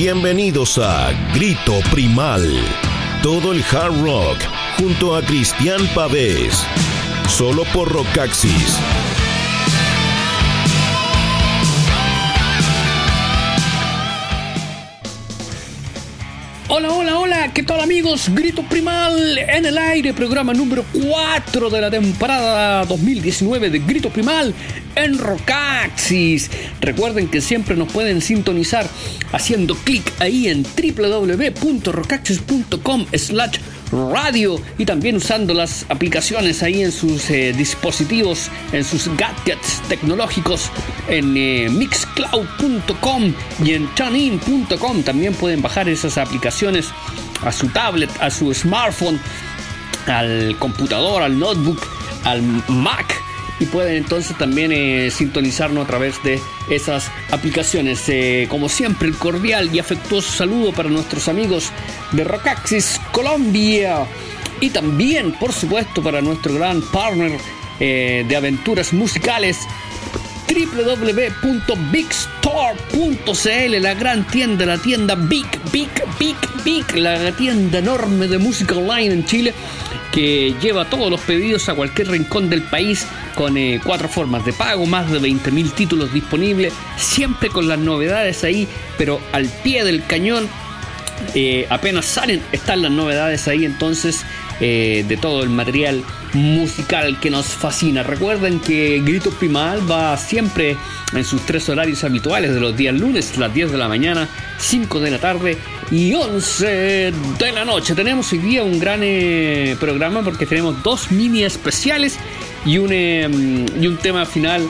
Bienvenidos a Grito Primal, todo el hard rock junto a Cristian Pavés, solo por Rockaxis. Hola, hola, hola, ¿qué tal amigos? Grito Primal en el aire, programa número 4 de la temporada 2019 de Grito Primal en Rockaxis. Recuerden que siempre nos pueden sintonizar haciendo clic ahí en www.rockaxis.com slash radio y también usando las aplicaciones ahí en sus eh, dispositivos, en sus gadgets tecnológicos, en eh, mixcloud.com y en tunein.com. También pueden bajar esas aplicaciones a su tablet, a su smartphone, al computador, al notebook, al Mac y pueden entonces también eh, sintonizarnos a través de esas aplicaciones. Eh, como siempre, el cordial y afectuoso saludo para nuestros amigos de Rockaxis Colombia y también, por supuesto, para nuestro gran partner eh, de aventuras musicales www.bigstore.cl, la gran tienda, la tienda Big, Big, Big, Big, la tienda enorme de música online en Chile que lleva todos los pedidos a cualquier rincón del país con eh, cuatro formas de pago, más de 20.000 títulos disponibles, siempre con las novedades ahí, pero al pie del cañón. Eh, apenas salen, están las novedades ahí, entonces eh, de todo el material musical que nos fascina. Recuerden que Grito Primal va siempre en sus tres horarios habituales de los días lunes, las 10 de la mañana, 5 de la tarde y 11 de la noche. Tenemos hoy día un gran eh, programa porque tenemos dos mini especiales y un, em, y un tema final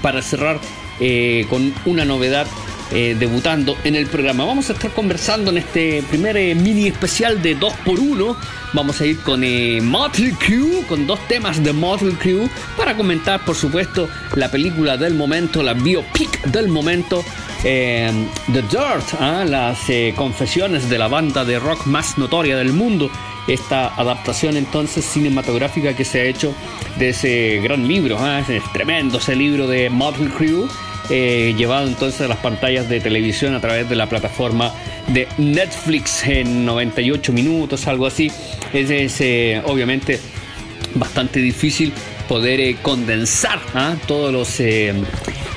para cerrar eh, con una novedad eh, debutando en el programa. Vamos a estar conversando en este primer eh, mini especial de 2x1. Vamos a ir con eh, Motley Crue, con dos temas de Motley Crue, para comentar, por supuesto, la película del momento, la biopic del momento. The Dirt, ¿ah? las confesiones de la banda de rock más notoria del mundo esta adaptación entonces cinematográfica que se ha hecho de ese gran libro, ¿ah? es tremendo ese libro de Motley Crue eh, llevado entonces a las pantallas de televisión a través de la plataforma de Netflix en 98 minutos, algo así. Es, eh, obviamente bastante difícil poder eh, condensar ¿ah? todos los,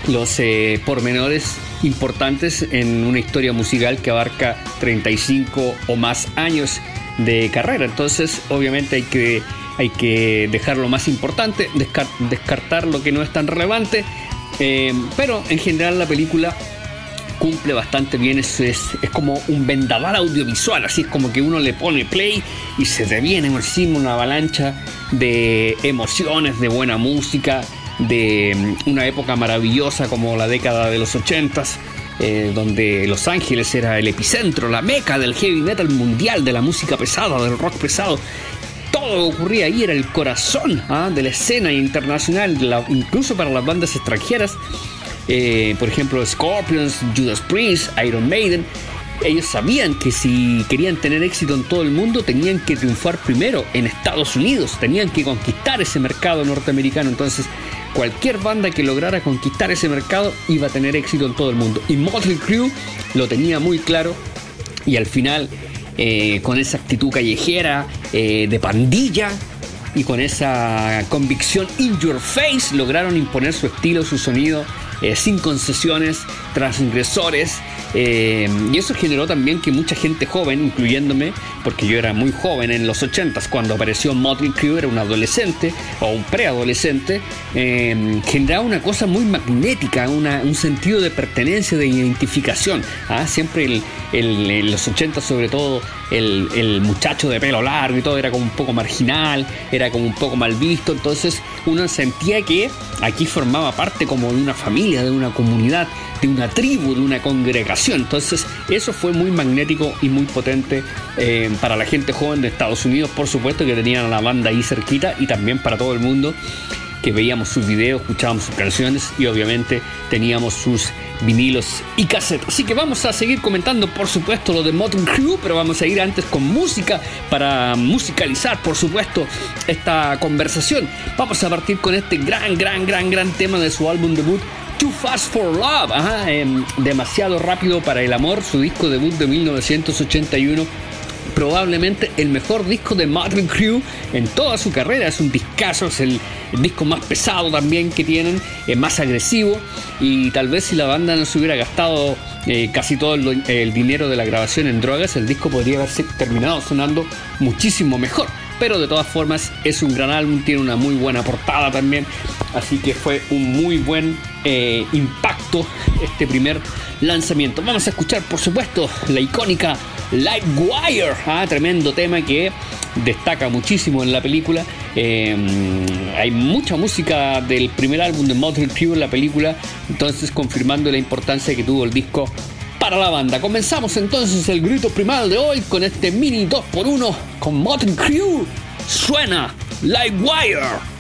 los pormenores importantes en una historia musical que abarca 35 o más años de carrera. Entonces, obviamente hay que, hay que dejar lo más importante, descartar lo que no es tan relevante eh, pero en general la película cumple bastante bien, es, es, como un vendaval audiovisual, así es como que uno le pone play y se te viene encima una avalancha de emociones, de buena música, de mm, una época maravillosa como la década de los 80 eh, donde Los Ángeles era el epicentro, la meca del heavy metal mundial, de la música pesada, del rock pesado todo ocurría ahí, era el corazón ¿ah? de la escena internacional, incluso para las bandas extranjeras. Eh, por ejemplo, Scorpions, Judas Priest, Iron Maiden. Ellos sabían que si querían tener éxito en todo el mundo tenían que triunfar primero en Estados Unidos, tenían que conquistar ese mercado norteamericano. Entonces, cualquier banda que lograra conquistar ese mercado iba a tener éxito en todo el mundo. Y Motley Crue lo tenía muy claro y al final eh, con esa actitud callejera, eh, de pandilla y con esa convicción in your face lograron imponer su estilo, su sonido, eh, sin concesiones, transgresores eh, y eso generó también que mucha gente joven, incluyéndome, porque yo era muy joven en los 80s, cuando apareció Motley Crue, era un adolescente o un preadolescente, eh, generaba una cosa muy magnética, un sentido de pertenencia, de identificación. ¿ah? Siempre en los 80 sobre todo el, el, muchacho de pelo largo y todo era como un poco marginal, era como un poco mal visto, entonces uno sentía que aquí formaba parte como de una familia, de una comunidad, de una tribu, de una congregación, entonces eso fue muy magnético y muy potente eh, para la gente joven de Estados Unidos, por supuesto que tenían a la banda ahí cerquita y también para todo el mundo que veíamos sus videos, escuchábamos sus canciones y obviamente teníamos sus vinilos y cassettes. Así que vamos a seguir comentando, por supuesto, lo de Motley Crew, pero vamos a ir antes con música para musicalizar, por supuesto, esta conversación. Vamos a partir con este gran, gran, gran, gran tema de su álbum debut. Too Fast for Love, em, demasiado rápido para el amor, su disco debut de 1981 probablemente el mejor disco de Motley Crue en toda su carrera. Es un discazo, es el, disco más pesado también que tienen, es más agresivo y tal vez si la banda no se hubiera gastado eh, casi todo el, dinero de la grabación en drogas, el disco podría haberse terminado sonando muchísimo mejor. Pero de todas formas es un gran álbum, tiene una muy buena portada también, así que fue un muy buen eh, impacto este primer lanzamiento. Vamos a escuchar por supuesto la icónica Lightwire, ah, tremendo tema que destaca muchísimo en la película. Eh, hay mucha música del primer álbum de Motley Crue en la película, entonces confirmando la importancia que tuvo el disco para la banda. Comenzamos entonces el grito primal de hoy con este mini 2x1 con Motley Crue. Suena Lightwire.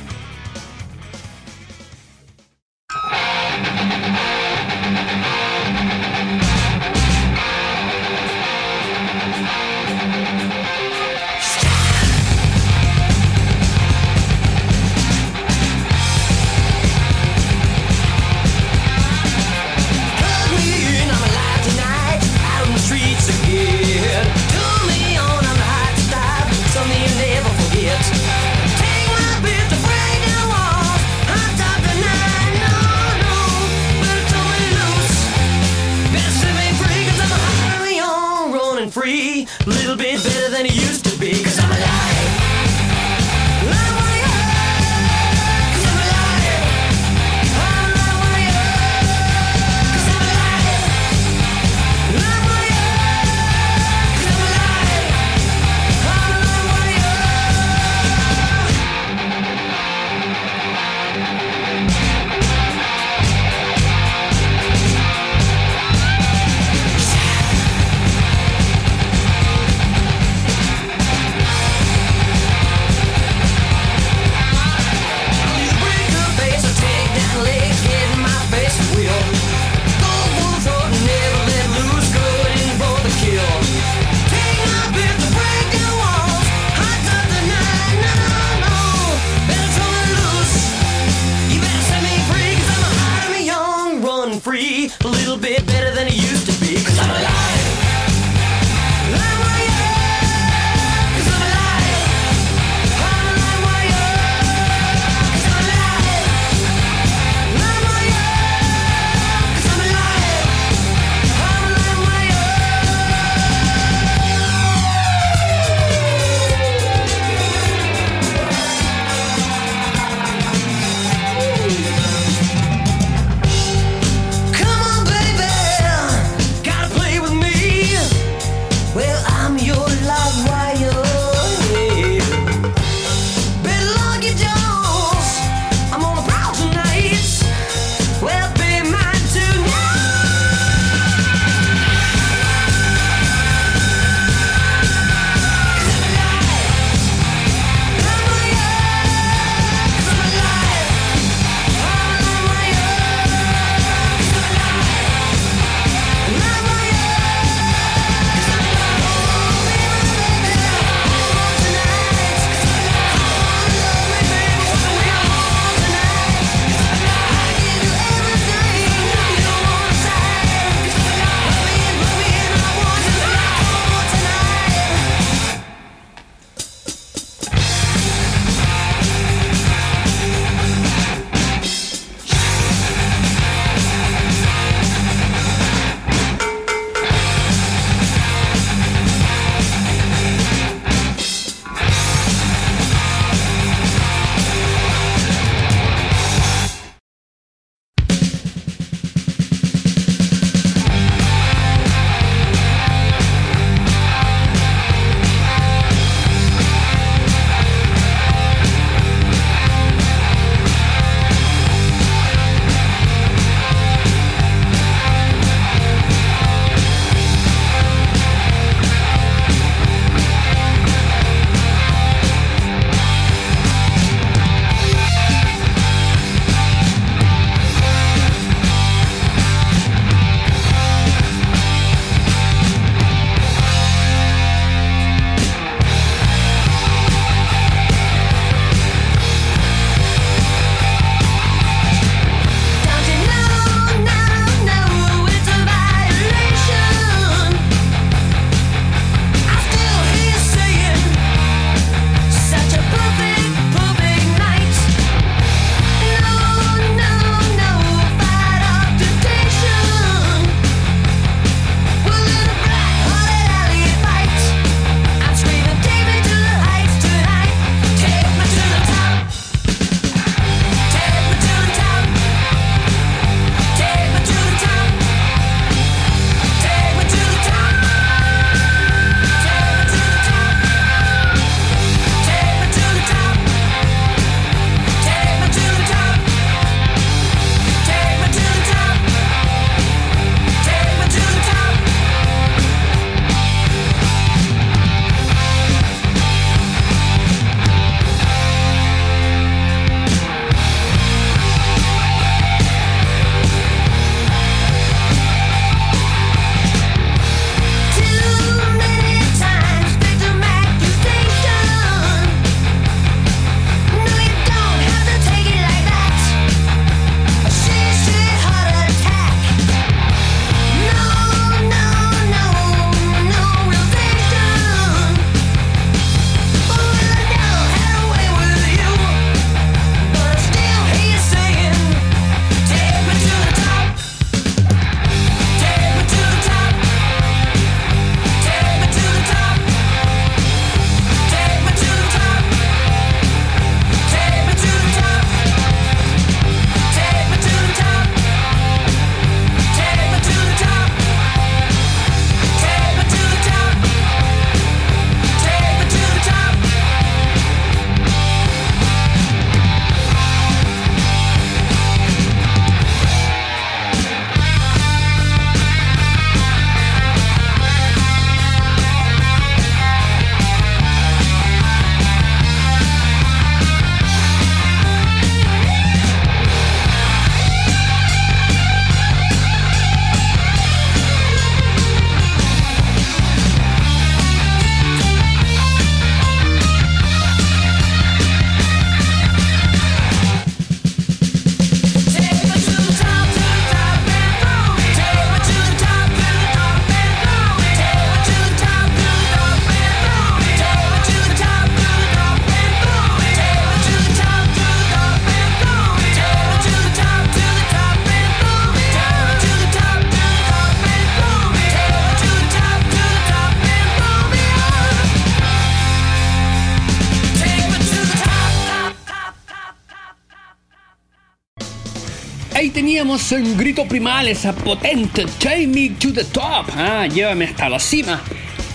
Teníamos un grito primal, esa potente Take me to the top. Ah, llévame hasta la cima.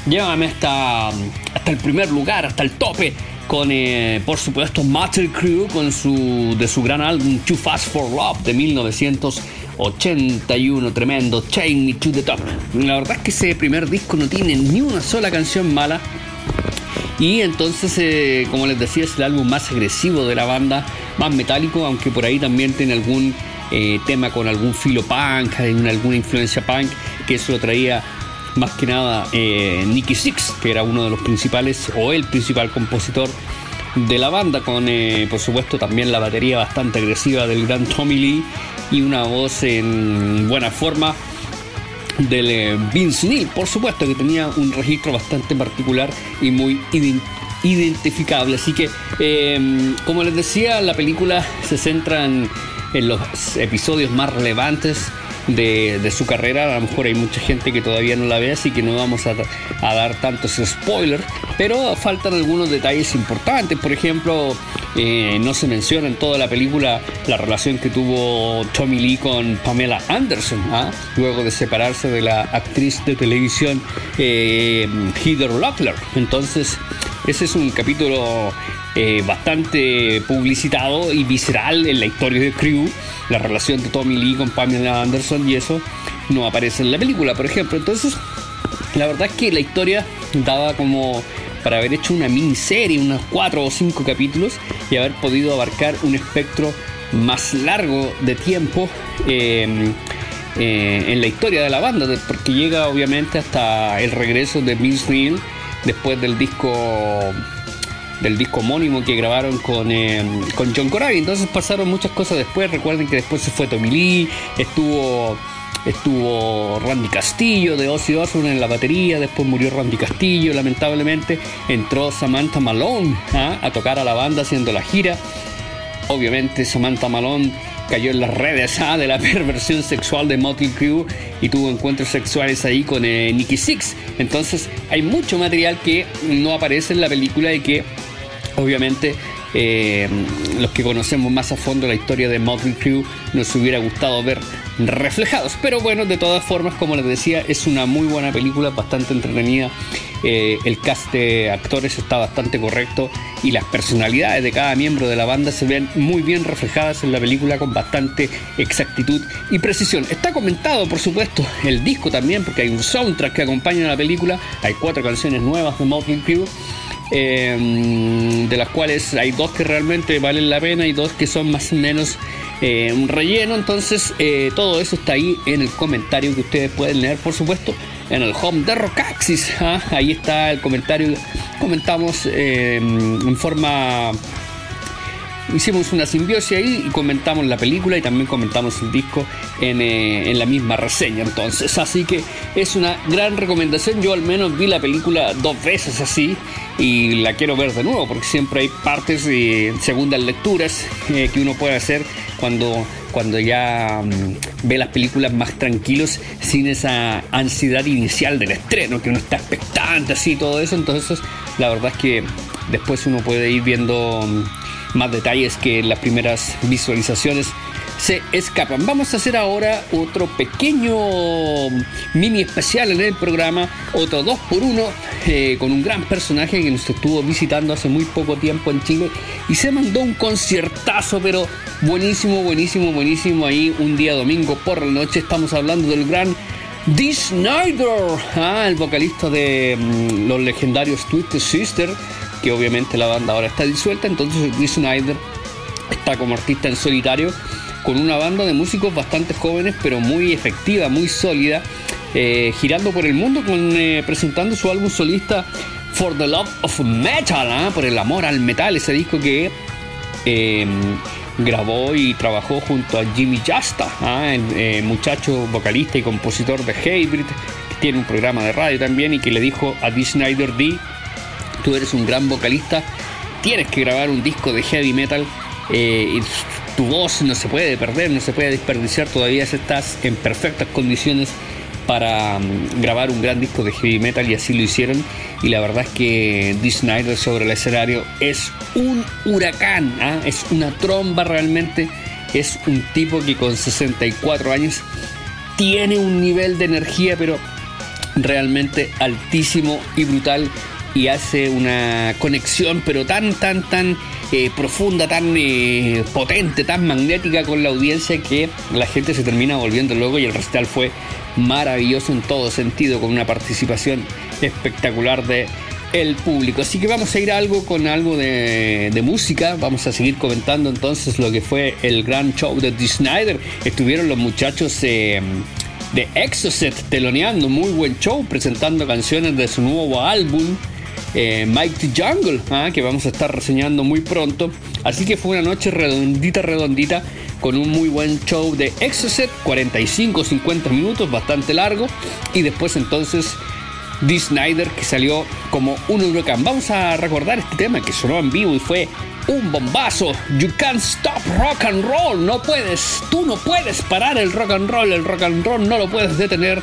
Llévame hasta, hasta el primer lugar, hasta el tope. Con, eh, por supuesto, Matter Crew con su, de su gran álbum Too Fast for Love de 1981. Tremendo, Take Me to the Top. La verdad es que ese primer disco no tiene ni una sola canción mala. Y entonces, eh, como les decía, es el álbum más agresivo de la banda, más metálico, aunque por ahí también tiene algún eh, tema con algún filo punk, alguna influencia punk, que eso lo traía más que nada eh, Nicky Six, que era uno de los principales o el principal compositor de la banda, con eh, por supuesto también la batería bastante agresiva del gran Tommy Lee y una voz en buena forma del eh, Vince Neil, por supuesto que tenía un registro bastante particular y muy identificable. Así que, em, como les decía, la película se centra en los episodios más relevantes de, su carrera. A lo mejor hay mucha gente que todavía no la ve, así que no vamos a, dar tantos spoilers. Pero faltan algunos detalles importantes. Por ejemplo, eh, no se menciona en toda la película la relación que tuvo Tommy Lee con Pamela Anderson, ¿ah? luego de separarse de la actriz de televisión eh, Heather Locklear. Entonces, ese es un capítulo eh, bastante publicitado y visceral en la historia de Crew, la relación de Tommy Lee con Pamela Anderson y eso no aparece en la película, por ejemplo. Entonces, la verdad es que la historia daba como para haber hecho una miniserie, unos cuatro o cinco capítulos y haber podido abarcar un espectro más largo de tiempo em, eh, en la historia de la banda, porque llega obviamente hasta el regreso de Vince Neil después del disco del disco homónimo que grabaron con, eh, con John Corabi. Entonces pasaron muchas cosas después. Recuerden que después se fue Tommy Lee, estuvo estuvo Randy Castillo de Ozzy Osbourne en la batería, después murió Randy Castillo, lamentablemente entró Samantha Malone ¿ah? a tocar a la banda haciendo la gira. Obviamente Samantha Malone cayó en las redes ¿ah? de la perversión sexual de Motley Crue y tuvo encuentros sexuales ahí con eh, Nicky Six. Entonces hay mucho material que no aparece en la película y que obviamente eh, los que conocemos más a fondo la historia de Motley Crue nos hubiera gustado ver reflejados. Pero bueno, de todas formas, como les decía, es una muy buena película, bastante entretenida. Eh, el cast de actores está bastante correcto y las personalidades de cada miembro de la banda se ven muy bien reflejadas en la película con bastante exactitud y precisión. Está comentado, por supuesto, el disco también, porque hay un soundtrack que acompaña a la película. Hay cuatro canciones nuevas de Motley Crue Em, de las cuales hay dos que realmente valen la pena y dos que son más o menos eh, un relleno. Entonces, eh, todo eso está ahí en el comentario que ustedes pueden leer, por supuesto, en el home de Rocaxis. ¿ah? Ahí está el comentario. Comentamos em, en forma hicimos una simbiosis ahí y comentamos la película y también comentamos el disco en, eh, en, la misma reseña entonces. Así que es una gran recomendación. Yo al menos vi la película dos veces así y la quiero ver de nuevo porque siempre hay partes y segundas lecturas eh, que uno puede hacer cuando cuando ya mm, ve las películas más tranquilos sin esa ansiedad inicial del estreno que uno está expectante así todo eso. Entonces la verdad es que después uno puede ir viendo mm, más detalles que las primeras visualizaciones se escapan. Vamos a hacer ahora otro pequeño mini especial en el programa, otro 2 por 1 eh, con un gran personaje que nos estuvo visitando hace muy poco tiempo en Chile y se mandó un conciertazo, pero buenísimo, buenísimo, buenísimo ahí un día domingo por la noche. Estamos hablando del gran Dee Snyder, ah, el vocalista de mm, los legendarios Twisted Sister, que obviamente la banda ahora está disuelta, entonces Dee Snyder está como artista en solitario con una banda de músicos bastante jóvenes, pero muy efectiva, muy sólida, eh, girando por el mundo con, eh, presentando su álbum solista For the Love of Metal, ¿ah? por el amor al metal, ese disco que em, grabó y trabajó junto a Jimmy Justa, ¿ah? el eh, muchacho vocalista y compositor de Hybrid, que tiene un programa de radio también y que le dijo a Dee Snyder D, tú eres un gran vocalista, tienes que grabar un disco de heavy metal. Eh, tu voz no se puede perder, no se puede desperdiciar, todavía estás en perfectas condiciones para mm, grabar un gran disco de heavy metal y así lo hicieron y la verdad es que Dee Snyder sobre el escenario es un huracán, ¿ah? es una tromba realmente es un tipo que con 64 años tiene un nivel de energía, pero realmente altísimo y brutal y hace una conexión pero tan tan tan eh, profunda, tan eh, potente, tan magnética con la audiencia que la gente se termina volviendo loco y el recital fue maravilloso en todo sentido con una participación espectacular de el público. Así que vamos a ir a algo con algo de, música. Vamos a seguir comentando entonces lo que fue el gran show de The Snyder. Estuvieron los muchachos eh, de Exocet teloneando, muy buen show, presentando canciones de su nuevo álbum. Eh, the Jungle, ah, que vamos a estar reseñando muy pronto. Así que fue una noche redondita, redondita, con un muy buen show de Exocet, 45-50 minutos, bastante largo. Y después entonces Dee Snyder que salió como un huracán. Vamos a recordar este tema que sonó en vivo y fue un bombazo. You can't stop rock and roll. No puedes, tú no puedes parar el rock and roll. El rock and roll no lo puedes detener.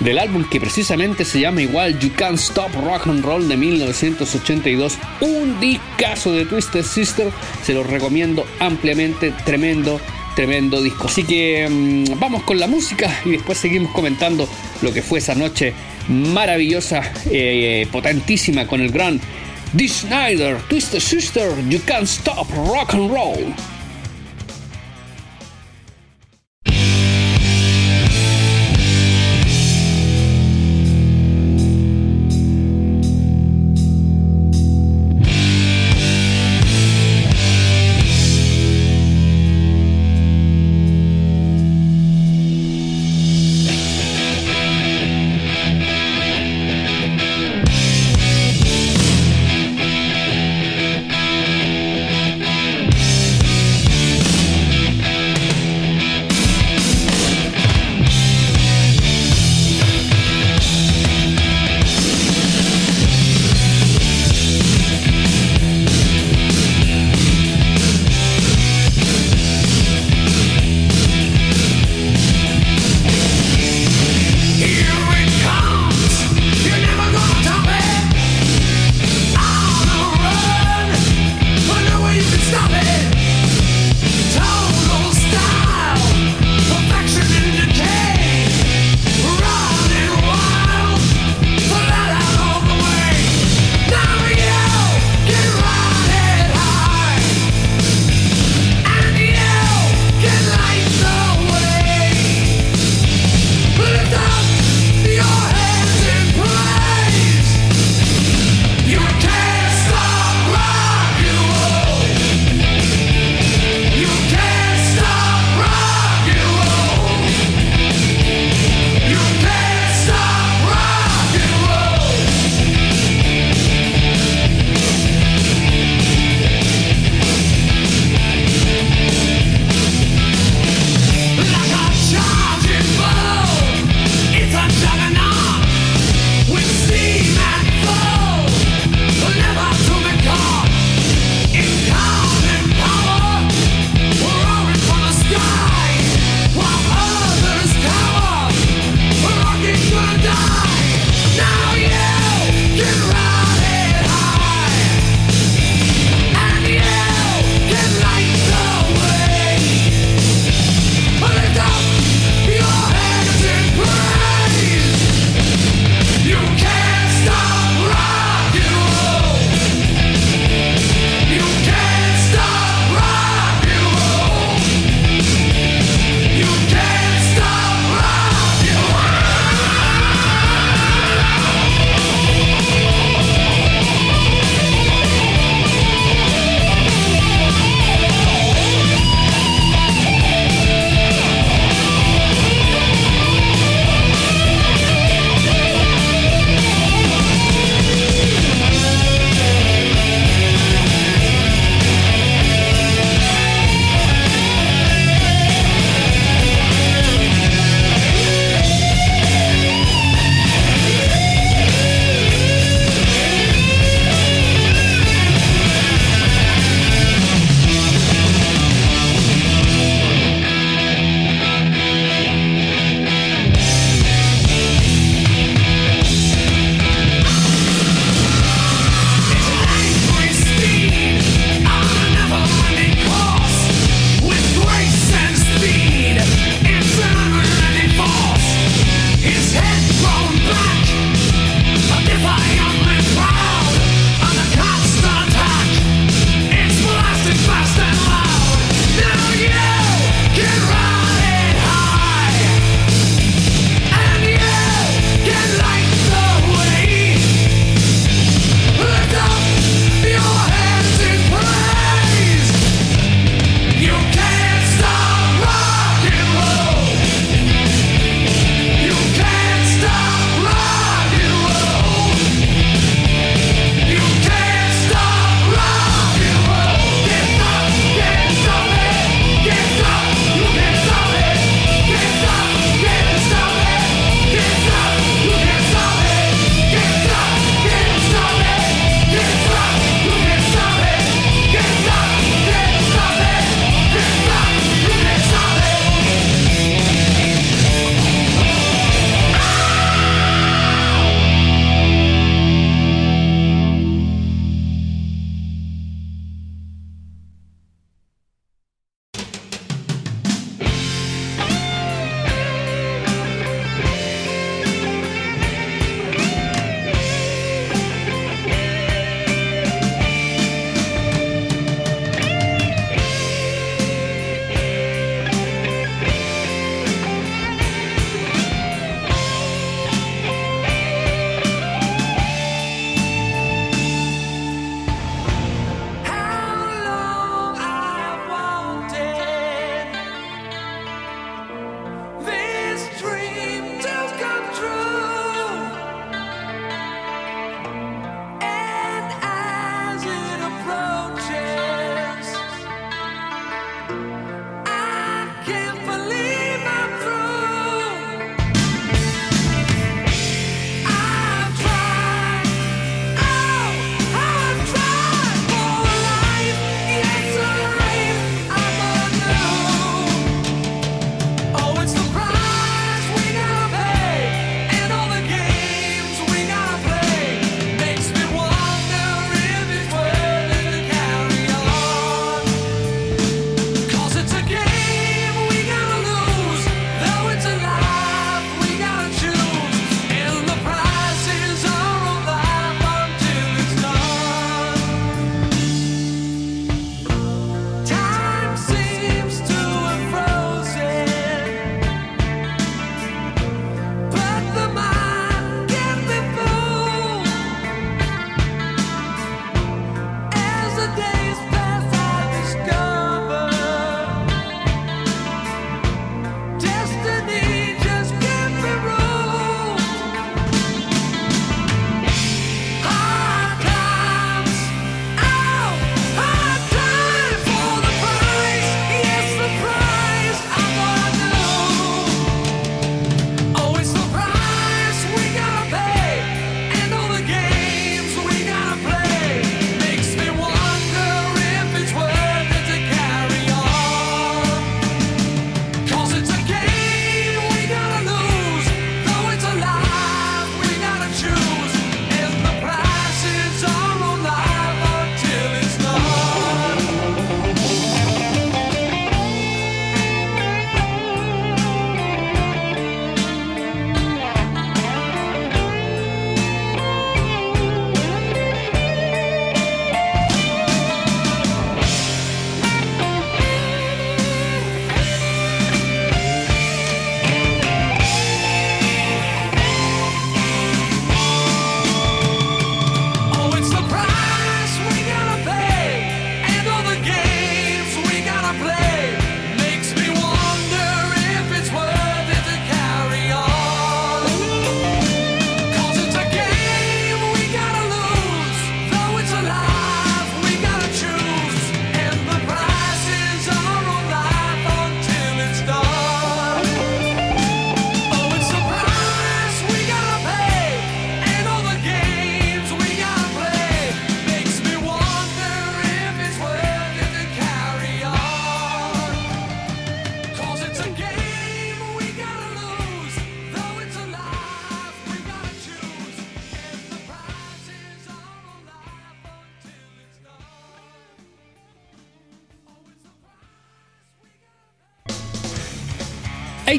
Del álbum que precisamente se llama igual You Can't Stop Rock and Roll de 1982. Un discazo de Twisted Sister. Se lo recomiendo ampliamente. Tremendo tremendo disco. Así que mm, vamos con la música y después seguimos comentando lo que fue esa noche maravillosa, eh, potentísima con el gran Dee Snyder, Twisted Sister, You Can't Stop Rock and Roll.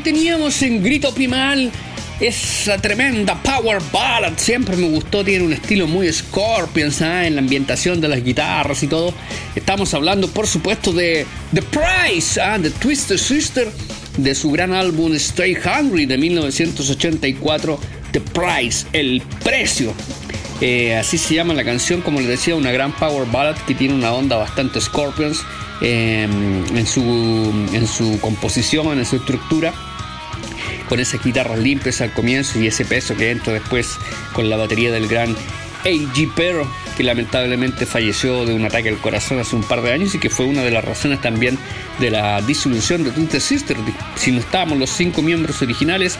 Teníamos en Grito Primal esa tremenda power ballad. Siempre me gustó, tiene un estilo muy Scorpions ¿eh? en la ambientación de las guitarras y todo. Estamos hablando, por supuesto, de The Price, ¿eh? de Twisted Sister, de su gran álbum Stay Hungry de 1984. The Price, el precio. Eh, así se llama la canción, como les decía, una gran power ballad que tiene una onda bastante Scorpions em, en, su, en su composición, en su estructura con esas guitarras limpias al comienzo y ese peso que entra después con la batería del gran A.G. Perro, que lamentablemente falleció de un ataque al corazón hace un par de años y que fue una de las razones también de la disolución de Twisted Sister. Si no estábamos los cinco miembros originales,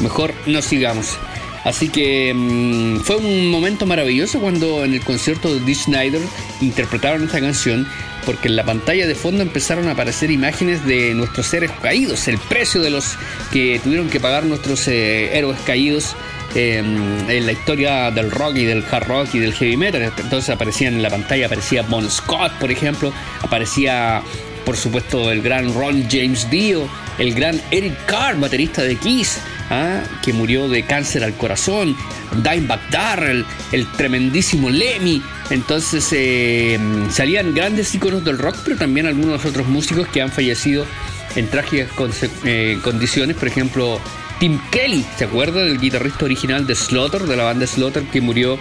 mejor no sigamos. Así que mm, fue un momento maravilloso cuando en el concierto de Dee Snyder interpretaron esta canción porque en la pantalla de fondo empezaron a aparecer imágenes de nuestros seres caídos, el precio de los que tuvieron que pagar nuestros eh, héroes caídos em, en la historia del rock y del hard rock y del heavy metal. Entonces aparecían en la pantalla, aparecía Bon Scott, por ejemplo, aparecía por supuesto el gran Ron James Dio, el gran Eric Carr, baterista de Kiss, ¿ah? que murió de cáncer al corazón, Dimebag Darrell, el tremendísimo Lemmy. Entonces eh, salían grandes íconos del rock, pero también algunos otros músicos que han fallecido en trágicas eh, condiciones. Por ejemplo, Tim Kelly, ¿se acuerda del guitarrista original de Slaughter, de la banda Slaughter, que murió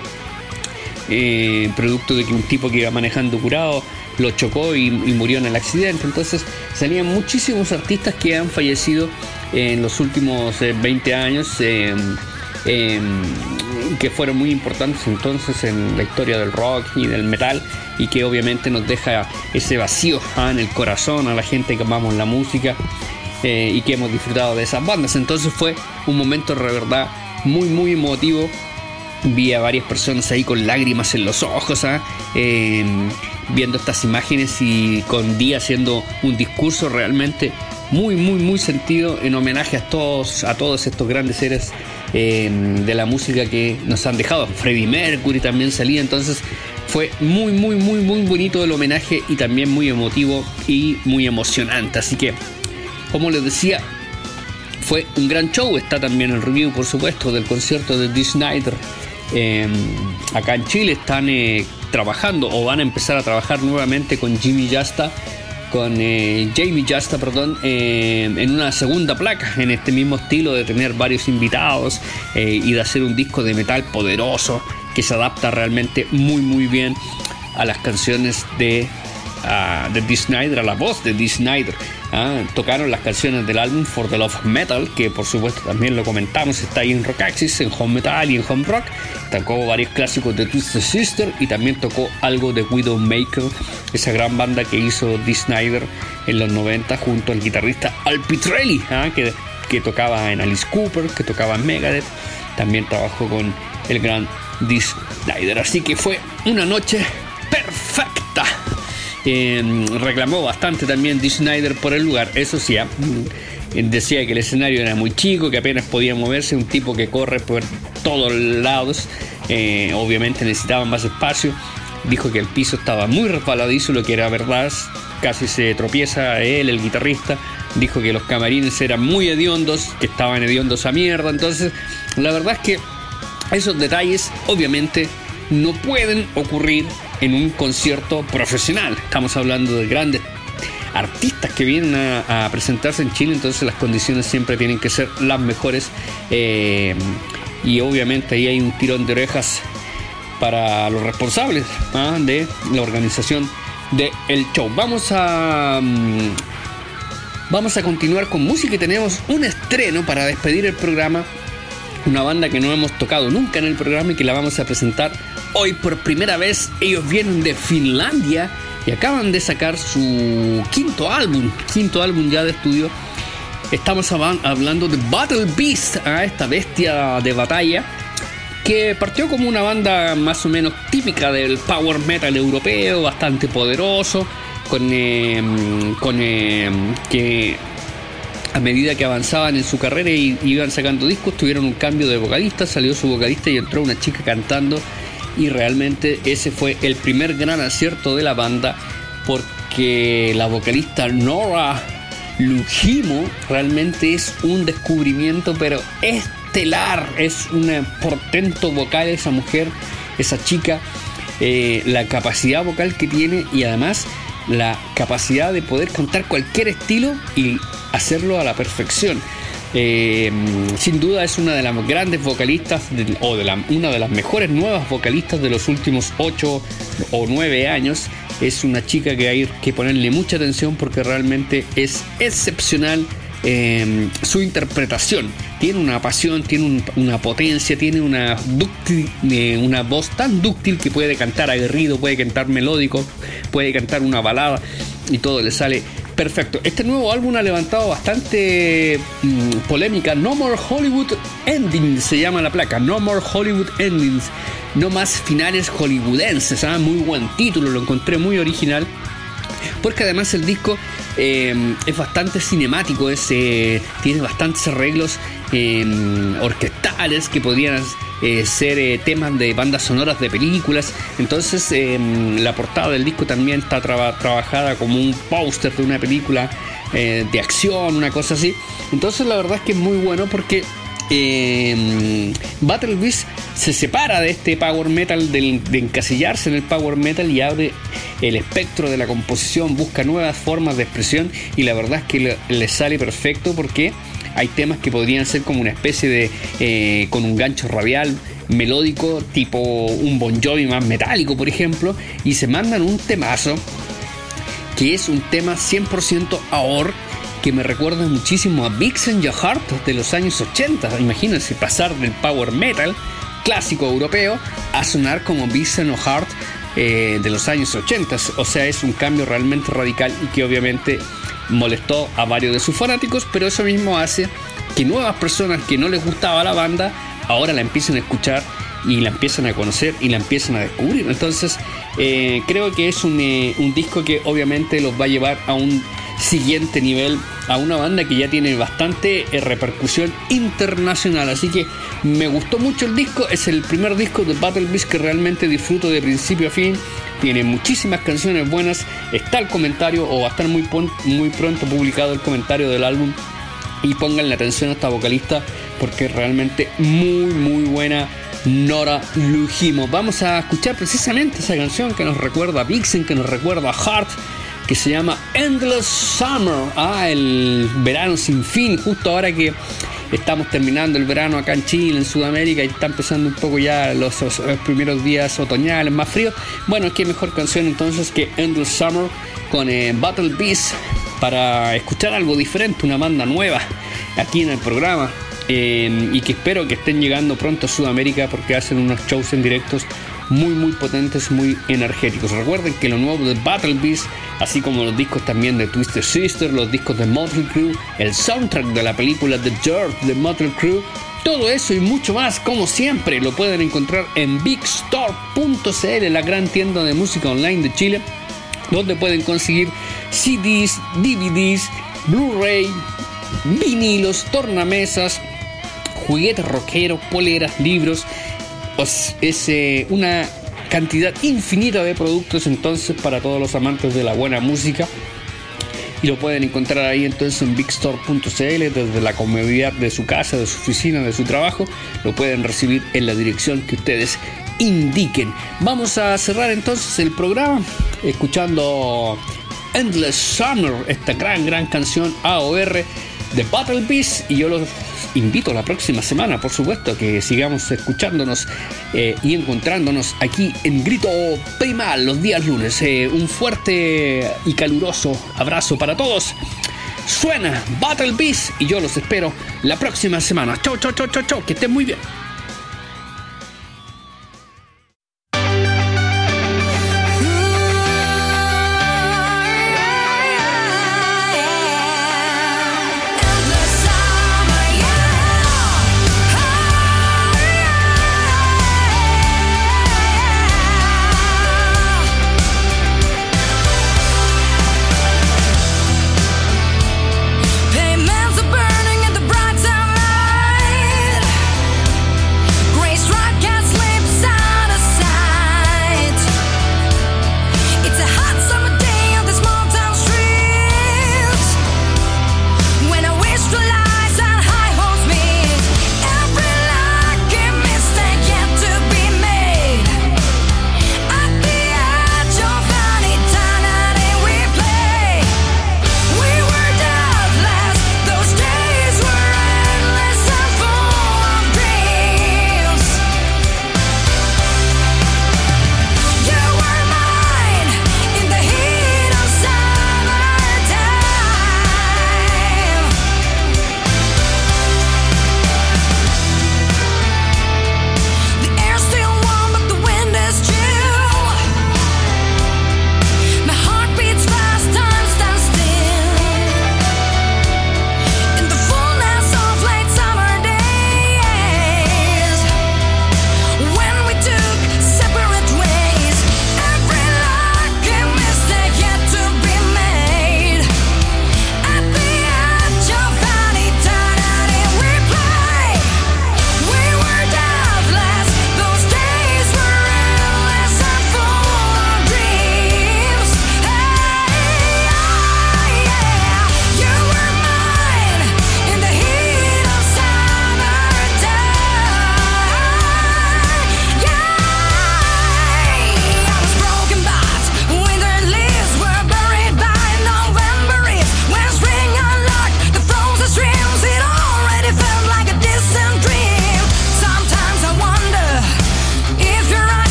eh, producto de que un tipo que iba manejando curado lo chocó y, murió en el accidente. Entonces salían muchísimos artistas que han fallecido en los últimos 20 años. Em, que fueron muy importantes entonces en la historia del rock y del metal y que obviamente nos deja ese vacío ah, en el corazón a la gente que amamos la música eh, y que hemos disfrutado de esas bandas. Entonces fue un momento de verdad muy muy emotivo. Vi a varias personas ahí con lágrimas en los ojos, ah, em, viendo estas imágenes y con Día haciendo un discurso realmente muy, muy, muy sentido en homenaje a todos, a todos estos grandes seres eh, de la música que nos han dejado. Freddie Mercury también salía, entonces fue muy, muy, muy, muy bonito el homenaje y también muy emotivo y muy emocionante. Así que, como les decía, fue un gran show. Está también el review, por supuesto, del concierto de Dee Snyder. Em, acá en Chile están eh, trabajando o van a empezar a trabajar nuevamente con Jimmy Justa con eh, Jamie Justa, perdón, eh, en una segunda placa, en este mismo estilo de tener varios invitados eh, y de hacer un disco de metal poderoso que se adapta realmente muy muy bien a las canciones de, de Dee Snyder, a la voz de Dee Snyder. Ah, tocaron las canciones del álbum For the Love of Metal, que por supuesto también lo comentamos, está en Rock Axis, en Home Metal y en Home Rock. Tocó varios clásicos de Twisted Sister y también tocó algo de Widowmaker, esa gran banda que hizo Dee Snyder en los 90 junto al guitarrista Al Pitrelli, ah, que, que tocaba en Alice Cooper, que tocaba en Megadeth. También trabajó con el gran Dee Snyder. Así que fue una noche perfecta reclamó bastante también Dee Snyder por el lugar. Eso sí, ah, mm, decía que el escenario era muy chico, que apenas podía moverse, un tipo que corre por todos lados. Eh, obviamente necesitaba más espacio. Dijo que el piso estaba muy resbaladizo, lo que era verdad. Casi se tropieza él, el guitarrista. Dijo que los camarines eran muy hediondos, que estaban hediondos a mierda. Entonces, la verdad es que esos detalles, obviamente, no pueden ocurrir en un concierto profesional. Estamos hablando de grandes artistas que vienen a, presentarse en Chile, entonces las condiciones siempre tienen que ser las mejores. Eh, y obviamente ahí hay un tirón de orejas para los responsables ¿ah? de la organización del el show. Vamos a. Mm, vamos a continuar con música y tenemos un estreno para despedir el programa. Una banda que no hemos tocado nunca en el programa y que la vamos a presentar Hoy por primera vez ellos vienen de Finlandia y acaban de sacar su quinto álbum, quinto álbum ya de estudio. Estamos hablando de Battle Beast, a esta bestia de batalla que partió como una banda más o menos típica del power metal europeo, bastante poderoso, con, em, con em, que a medida que avanzaban en su carrera y iban sacando discos, tuvieron un cambio de vocalista, salió su vocalista y entró una chica cantando y realmente ese fue el primer gran acierto de la banda porque la vocalista Nora Lujimo realmente es un descubrimiento, pero estelar. Es un portento vocal esa mujer, esa chica, eh, la capacidad vocal que tiene y además la capacidad de poder cantar cualquier estilo y hacerlo a la perfección. Eh, sin duda es una de las grandes vocalistas o de la, una de las mejores nuevas vocalistas de los últimos 8 o 9 años. Es una chica que hay que ponerle mucha atención porque realmente es excepcional eh, su interpretación. Tiene una pasión, tiene una potencia, tiene una, eh, una voz tan dúctil que puede cantar aguerrido, puede cantar melódico, puede cantar una balada y todo le sale Perfecto. Este nuevo álbum ha levantado bastante mm, polémica. No More Hollywood Endings se llama la placa. No More Hollywood Endings. No más finales hollywoodenses. ¿ah? Muy buen título, lo encontré muy original. Porque además el disco eh, es bastante cinemático, eh, tiene bastantes arreglos orquestales que podrían eh, ser eh, temas de bandas sonoras de películas. Entonces em, la portada del disco también está trabajada como un póster de una película eh, de acción, una cosa así. Entonces la verdad es que es muy bueno porque eh, Battle Beast se separa de este power metal, de encasillarse en el power metal y abre el espectro de la composición, busca nuevas formas de expresión y la verdad es que le sale perfecto porque hay temas que podrían ser como una especie de. Eh, con un gancho radial melódico, tipo un Bon Jovi más metálico, por ejemplo, y se mandan un temazo que es un tema 100% AOR que me recuerda muchísimo a Vixen Your Heart de los años 80. Imagínense pasar del power metal clásico europeo a sonar como Vixen Your Heart eh, de los años 80. O sea, es un cambio realmente radical y que obviamente molestó a varios de sus fanáticos, pero eso mismo hace que nuevas personas que no les gustaba la banda ahora la empiecen a escuchar y la empiezan a conocer y la empiezan a descubrir. Entonces, eh, creo que es un, eh, un, disco que obviamente los va a llevar a un siguiente nivel, a una banda que ya tiene bastante eh, repercusión internacional. Así que me gustó mucho el disco, es el primer disco de Battle Beast que realmente disfruto de principio a fin tiene muchísimas canciones buenas. Está el comentario o va a estar muy, muy pronto publicado el comentario del álbum. Y pongan la atención a esta vocalista porque es realmente muy, muy buena. Nora Lujimo. Vamos a escuchar precisamente esa canción que nos recuerda a Vixen, que nos recuerda a Heart, que se llama Endless Summer. Ah, el verano sin fin, justo ahora que Estamos terminando el verano acá en Chile, en Sudamérica, y está empezando un poco ya los, primeros días otoñales más fríos. Bueno, qué mejor canción entonces que Endless Summer con eh, Battle Beast para escuchar algo diferente, una banda nueva aquí en el programa. Eh, y que espero que estén llegando pronto a Sudamérica porque hacen unos shows en directos muy muy potentes, muy energéticos. Recuerden que lo nuevo de Battle Beast, así como los discos también de Twisted Sister, los discos de Motley Crue, el soundtrack de la película The Dirt de Motley Crue, todo eso y mucho más, como siempre, lo pueden encontrar en bigstore.cl, la gran tienda de música online de Chile, donde pueden conseguir CDs, DVDs, Blu-ray, vinilos, tornamesas, juguetes rockeros, poleras, libros es eh, una cantidad infinita de productos entonces para todos los amantes de la buena música. Y lo pueden encontrar ahí entonces en bigstore.cl desde la comodidad de su casa, de su oficina, de su trabajo, lo pueden recibir en la dirección que ustedes indiquen. Vamos a cerrar entonces el programa escuchando Endless Summer, esta gran gran canción AOR de Battle Beast. Y yo los invito la próxima semana, por supuesto, que sigamos escuchándonos eh, y encontrándonos aquí en Grito Primal los días lunes. Eh, un fuerte y caluroso abrazo para todos. Suena Battle Beast y yo los espero la próxima semana. Chau, chau, chau, chau, chau. Que estén muy bien.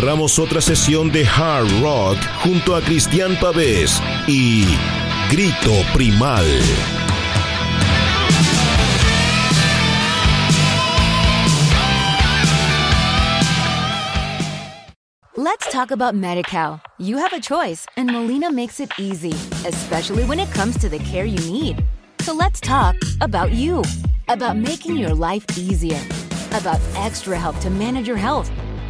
Cerramos otra sesión de Hard Rock junto a Cristian Pavés y Grito Primal. Let's talk about MediCal. You have a choice, and Molina makes it easy, especially when it comes to the care you need. So let's talk about you, about making your life easier, about extra help to manage your health.